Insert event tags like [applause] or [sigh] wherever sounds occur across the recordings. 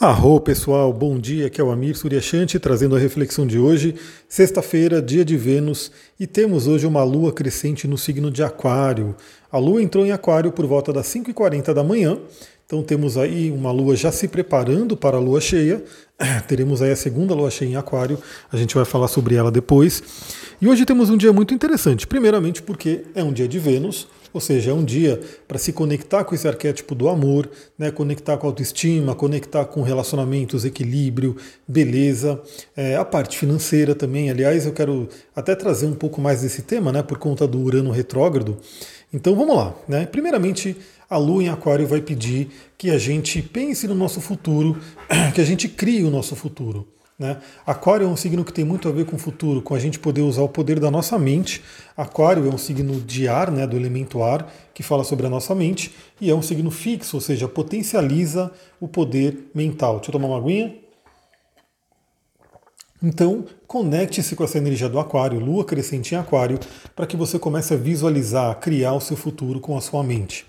Arro pessoal, bom dia, aqui é o Amir Suryashanti trazendo a reflexão de hoje, sexta-feira, dia de Vênus, e temos hoje uma lua crescente no signo de Aquário. A lua entrou em Aquário por volta das 5h40 da manhã, então temos aí uma lua já se preparando para a lua cheia, [clears throat] teremos aí a segunda lua cheia em Aquário, a gente vai falar sobre ela depois. E hoje temos um dia muito interessante, primeiramente porque é um dia de Vênus, ou seja, é um dia para se conectar com esse arquétipo do amor, né, conectar com a autoestima, conectar com relacionamentos, equilíbrio, beleza, é, a parte financeira também. Aliás, eu quero até trazer um pouco mais desse tema, né, por conta do Urano retrógrado. Então vamos lá. Né? Primeiramente, a Lua em Aquário vai pedir que a gente pense no nosso futuro, [clears throat] que a gente crie o nosso futuro. Né? Aquário é um signo que tem muito a ver com o futuro, com a gente poder usar o poder da nossa mente. Aquário é um signo de ar, né, do elemento ar, que fala sobre a nossa mente, e é um signo fixo, ou seja, potencializa o poder mental. Deixa eu tomar uma aguinha. Então, conecte-se com essa energia do Aquário, Lua crescente em Aquário, para que você comece a visualizar, criar o seu futuro com a sua mente.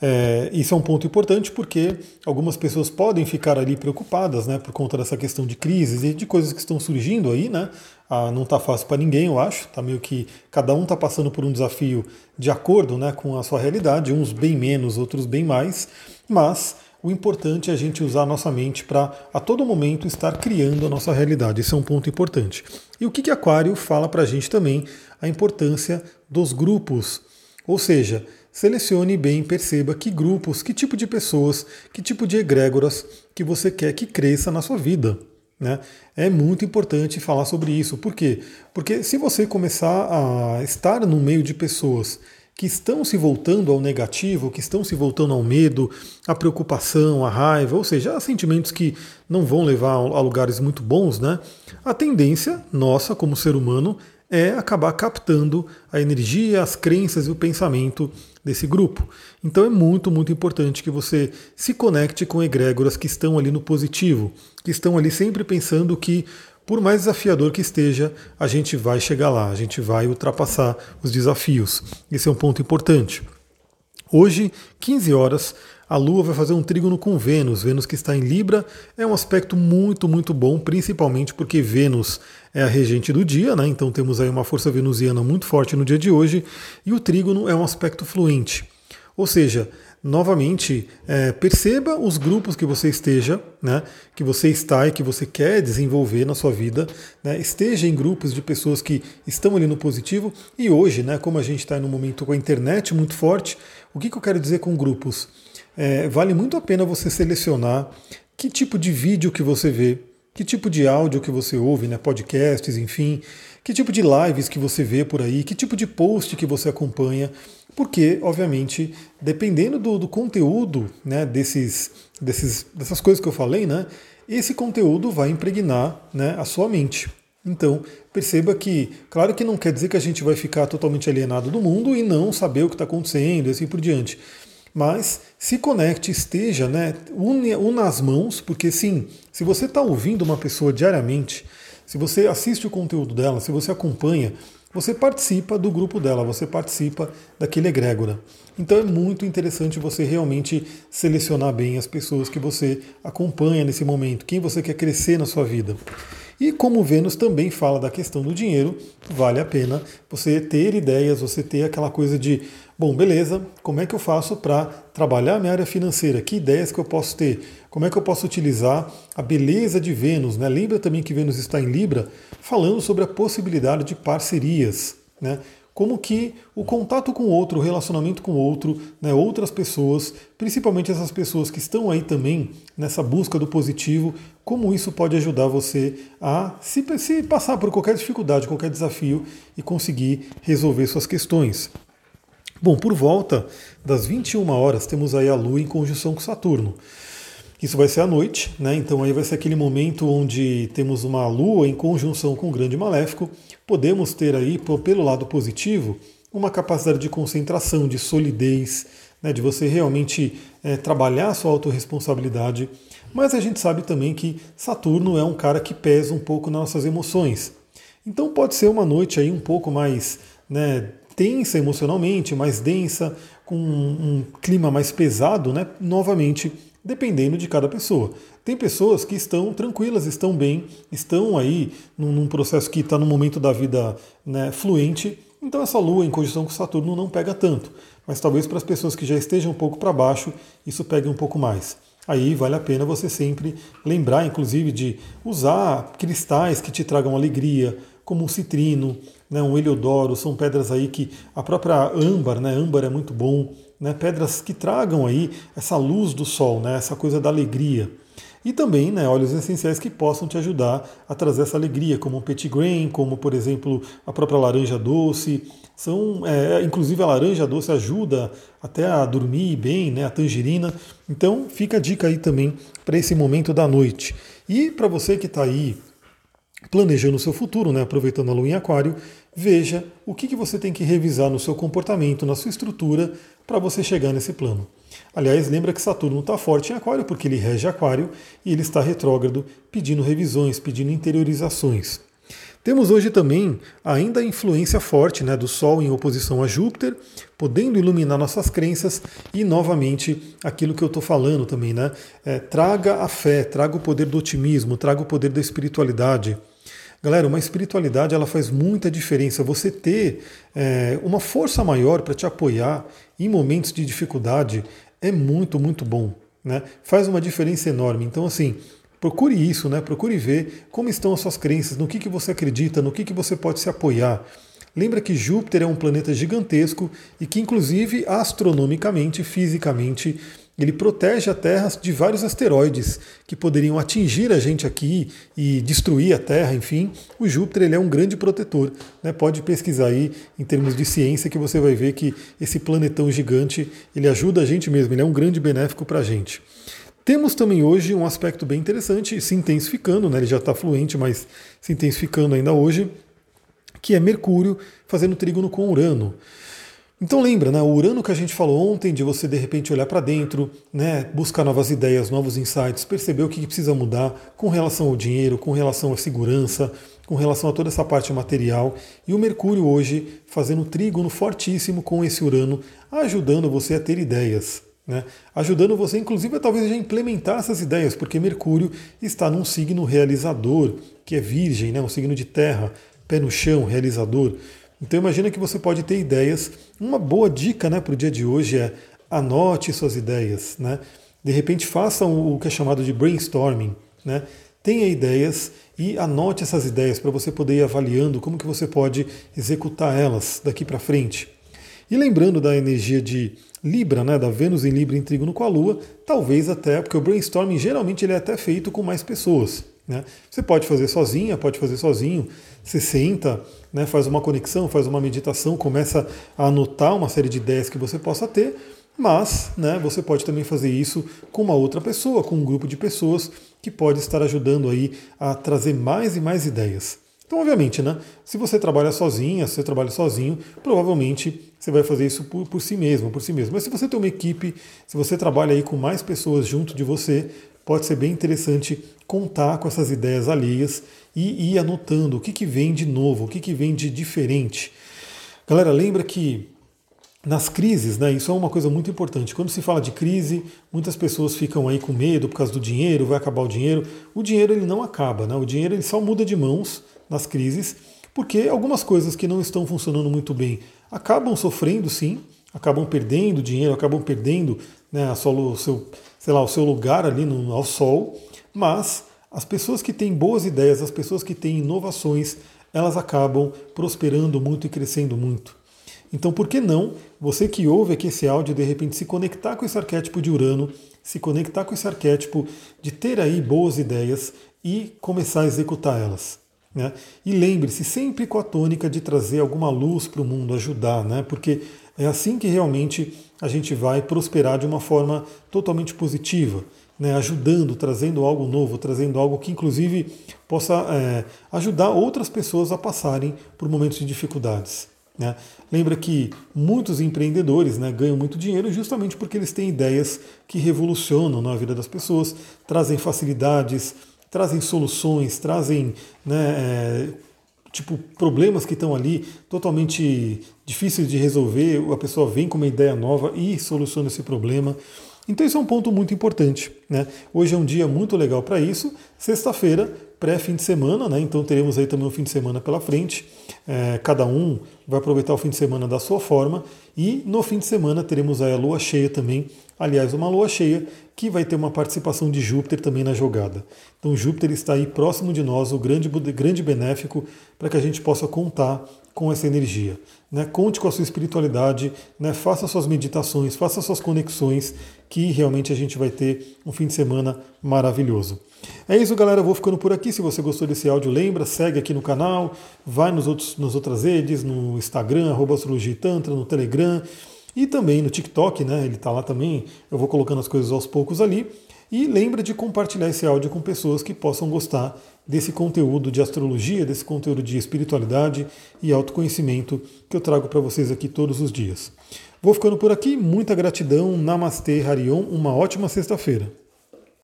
É, isso é um ponto importante porque algumas pessoas podem ficar ali preocupadas, né, por conta dessa questão de crises e de coisas que estão surgindo aí, né? Ah, não está fácil para ninguém, eu acho. Tá meio que cada um está passando por um desafio de acordo, né, com a sua realidade, uns bem menos, outros bem mais. Mas o importante é a gente usar a nossa mente para a todo momento estar criando a nossa realidade. Isso é um ponto importante. E o que que Aquário fala para a gente também? A importância dos grupos, ou seja selecione bem, perceba que grupos, que tipo de pessoas, que tipo de egrégoras que você quer que cresça na sua vida. Né? É muito importante falar sobre isso. Por quê? Porque se você começar a estar no meio de pessoas que estão se voltando ao negativo, que estão se voltando ao medo, à preocupação, à raiva, ou seja, a sentimentos que não vão levar a lugares muito bons, né? A tendência nossa como ser humano é acabar captando a energia, as crenças e o pensamento desse grupo. Então é muito, muito importante que você se conecte com egrégoras que estão ali no positivo, que estão ali sempre pensando que, por mais desafiador que esteja, a gente vai chegar lá, a gente vai ultrapassar os desafios. Esse é um ponto importante. Hoje, 15 horas, a Lua vai fazer um trígono com Vênus. Vênus que está em Libra é um aspecto muito, muito bom, principalmente porque Vênus é a regente do dia, né? Então temos aí uma força venusiana muito forte no dia de hoje, e o trígono é um aspecto fluente. Ou seja, novamente, é, perceba os grupos que você esteja, né, que você está e que você quer desenvolver na sua vida. Né, esteja em grupos de pessoas que estão ali no positivo. E hoje, né, como a gente está um momento com a internet muito forte, o que, que eu quero dizer com grupos? É, vale muito a pena você selecionar que tipo de vídeo que você vê, que tipo de áudio que você ouve, né, podcasts, enfim, que tipo de lives que você vê por aí, que tipo de post que você acompanha, porque, obviamente, dependendo do, do conteúdo né, desses, desses, dessas coisas que eu falei, né, esse conteúdo vai impregnar né, a sua mente. Então, perceba que, claro que não quer dizer que a gente vai ficar totalmente alienado do mundo e não saber o que está acontecendo e assim por diante. Mas se conecte, esteja, né, une, una as mãos, porque sim, se você está ouvindo uma pessoa diariamente, se você assiste o conteúdo dela, se você acompanha, você participa do grupo dela, você participa daquele egrégora. Então é muito interessante você realmente selecionar bem as pessoas que você acompanha nesse momento, quem você quer crescer na sua vida. E como Vênus também fala da questão do dinheiro, vale a pena você ter ideias, você ter aquela coisa de, bom, beleza, como é que eu faço para trabalhar minha área financeira? Que ideias que eu posso ter? Como é que eu posso utilizar a beleza de Vênus? Né? Lembra também que Vênus está em Libra, falando sobre a possibilidade de parcerias. Né? Como que o contato com outro, o relacionamento com outro, né, outras pessoas, principalmente essas pessoas que estão aí também nessa busca do positivo, como isso pode ajudar você a se, se passar por qualquer dificuldade, qualquer desafio e conseguir resolver suas questões. Bom, por volta das 21 horas temos aí a Lua em conjunção com Saturno. Isso vai ser à noite, né? Então aí vai ser aquele momento onde temos uma Lua em conjunção com o grande maléfico. Podemos ter aí, pelo lado positivo, uma capacidade de concentração, de solidez, né? de você realmente é, trabalhar a sua autorresponsabilidade. Mas a gente sabe também que Saturno é um cara que pesa um pouco nas nossas emoções. Então pode ser uma noite aí um pouco mais né, tensa emocionalmente, mais densa, com um clima mais pesado, né? novamente dependendo de cada pessoa. Tem pessoas que estão tranquilas, estão bem, estão aí num, num processo que está no momento da vida né, fluente, então essa Lua em conjunção com Saturno não pega tanto. Mas talvez para as pessoas que já estejam um pouco para baixo, isso pegue um pouco mais. Aí vale a pena você sempre lembrar, inclusive, de usar cristais que te tragam alegria, como um citrino, né, um heliodoro, são pedras aí que a própria âmbar, né, âmbar é muito bom, né, pedras que tragam aí essa luz do sol, né, essa coisa da alegria. E também né, óleos essenciais que possam te ajudar a trazer essa alegria, como o petit grain, como por exemplo a própria laranja doce. São, é, inclusive a laranja doce ajuda até a dormir bem, né, a tangerina. Então fica a dica aí também para esse momento da noite. E para você que está aí planejando o seu futuro, né, aproveitando a lua em aquário, veja o que, que você tem que revisar no seu comportamento, na sua estrutura, para você chegar nesse plano. Aliás, lembra que Saturno está forte em Aquário porque ele rege Aquário e ele está retrógrado, pedindo revisões, pedindo interiorizações. Temos hoje também ainda a influência forte né, do Sol em oposição a Júpiter, podendo iluminar nossas crenças e, novamente, aquilo que eu estou falando também, né? É, traga a fé, traga o poder do otimismo, traga o poder da espiritualidade. Galera, uma espiritualidade ela faz muita diferença. Você ter é, uma força maior para te apoiar em momentos de dificuldade é muito, muito bom. Né? Faz uma diferença enorme. Então, assim, procure isso, né? procure ver como estão as suas crenças, no que, que você acredita, no que, que você pode se apoiar. Lembra que Júpiter é um planeta gigantesco e que, inclusive, astronomicamente, fisicamente, ele protege a Terra de vários asteroides que poderiam atingir a gente aqui e destruir a Terra, enfim. O Júpiter ele é um grande protetor. Né? Pode pesquisar aí em termos de ciência que você vai ver que esse planetão gigante ele ajuda a gente mesmo, ele é um grande benéfico para a gente. Temos também hoje um aspecto bem interessante, se intensificando, né? ele já está fluente, mas se intensificando ainda hoje, que é Mercúrio fazendo trígono com Urano. Então lembra, né, o Urano que a gente falou ontem, de você de repente olhar para dentro, né, buscar novas ideias, novos insights, perceber o que precisa mudar com relação ao dinheiro, com relação à segurança, com relação a toda essa parte material. E o Mercúrio hoje fazendo um trígono fortíssimo com esse Urano, ajudando você a ter ideias. Né? Ajudando você, inclusive, a talvez já implementar essas ideias, porque Mercúrio está num signo realizador, que é Virgem, né? um signo de terra, pé no chão, realizador. Então imagina que você pode ter ideias. Uma boa dica né, para o dia de hoje é anote suas ideias. Né? De repente façam o que é chamado de brainstorming. Né? Tenha ideias e anote essas ideias para você poder ir avaliando como que você pode executar elas daqui para frente. E lembrando da energia de Libra, né, da Vênus em Libra em trígono com a Lua, talvez até, porque o brainstorming geralmente ele é até feito com mais pessoas. Né? Você pode fazer sozinha, pode fazer sozinho. Você senta, né, faz uma conexão, faz uma meditação, começa a anotar uma série de ideias que você possa ter, mas né, você pode também fazer isso com uma outra pessoa, com um grupo de pessoas que pode estar ajudando aí a trazer mais e mais ideias. Então, obviamente, né, se você trabalha sozinha, se você trabalha sozinho, provavelmente você vai fazer isso por, por si mesmo, por si mesmo. Mas se você tem uma equipe, se você trabalha aí com mais pessoas junto de você, pode ser bem interessante contar com essas ideias alheias e ir anotando o que, que vem de novo, o que, que vem de diferente. Galera, lembra que nas crises, né, isso é uma coisa muito importante. Quando se fala de crise, muitas pessoas ficam aí com medo por causa do dinheiro, vai acabar o dinheiro. O dinheiro ele não acaba, né? o dinheiro ele só muda de mãos nas crises, porque algumas coisas que não estão funcionando muito bem acabam sofrendo sim, acabam perdendo dinheiro, acabam perdendo né, a solo, o, seu, sei lá, o seu lugar ali no, ao sol, mas as pessoas que têm boas ideias, as pessoas que têm inovações, elas acabam prosperando muito e crescendo muito. Então, por que não você que ouve aqui esse áudio, de repente se conectar com esse arquétipo de Urano, se conectar com esse arquétipo de ter aí boas ideias e começar a executar elas? Né? E lembre-se sempre com a tônica de trazer alguma luz para o mundo, ajudar, né? porque é assim que realmente a gente vai prosperar de uma forma totalmente positiva né, ajudando, trazendo algo novo, trazendo algo que inclusive possa é, ajudar outras pessoas a passarem por momentos de dificuldades. Né? Lembra que muitos empreendedores né, ganham muito dinheiro justamente porque eles têm ideias que revolucionam na vida das pessoas, trazem facilidades, trazem soluções, trazem né, é, tipo problemas que estão ali totalmente difíceis de resolver. A pessoa vem com uma ideia nova e soluciona esse problema. Então isso é um ponto muito importante. Né? Hoje é um dia muito legal para isso. Sexta-feira, pré-fim de semana, né? então teremos aí também um fim de semana pela frente. É, cada um vai aproveitar o fim de semana da sua forma. E no fim de semana teremos aí a lua cheia também. Aliás, uma lua cheia que vai ter uma participação de Júpiter também na jogada. Então Júpiter está aí próximo de nós, o grande, grande benéfico, para que a gente possa contar com essa energia. Né? Conte com a sua espiritualidade, né? faça suas meditações, faça suas conexões, que realmente a gente vai ter um fim de semana maravilhoso. É isso, galera. Eu vou ficando por aqui. Se você gostou desse áudio, lembra, segue aqui no canal, vai nos outros, nas outras redes, no Instagram, arroba Tantra, no Telegram e também no TikTok, né? Ele está lá também. Eu vou colocando as coisas aos poucos ali. E lembra de compartilhar esse áudio com pessoas que possam gostar desse conteúdo de astrologia, desse conteúdo de espiritualidade e autoconhecimento que eu trago para vocês aqui todos os dias. Vou ficando por aqui, muita gratidão, Namastê, Harion, uma ótima sexta-feira.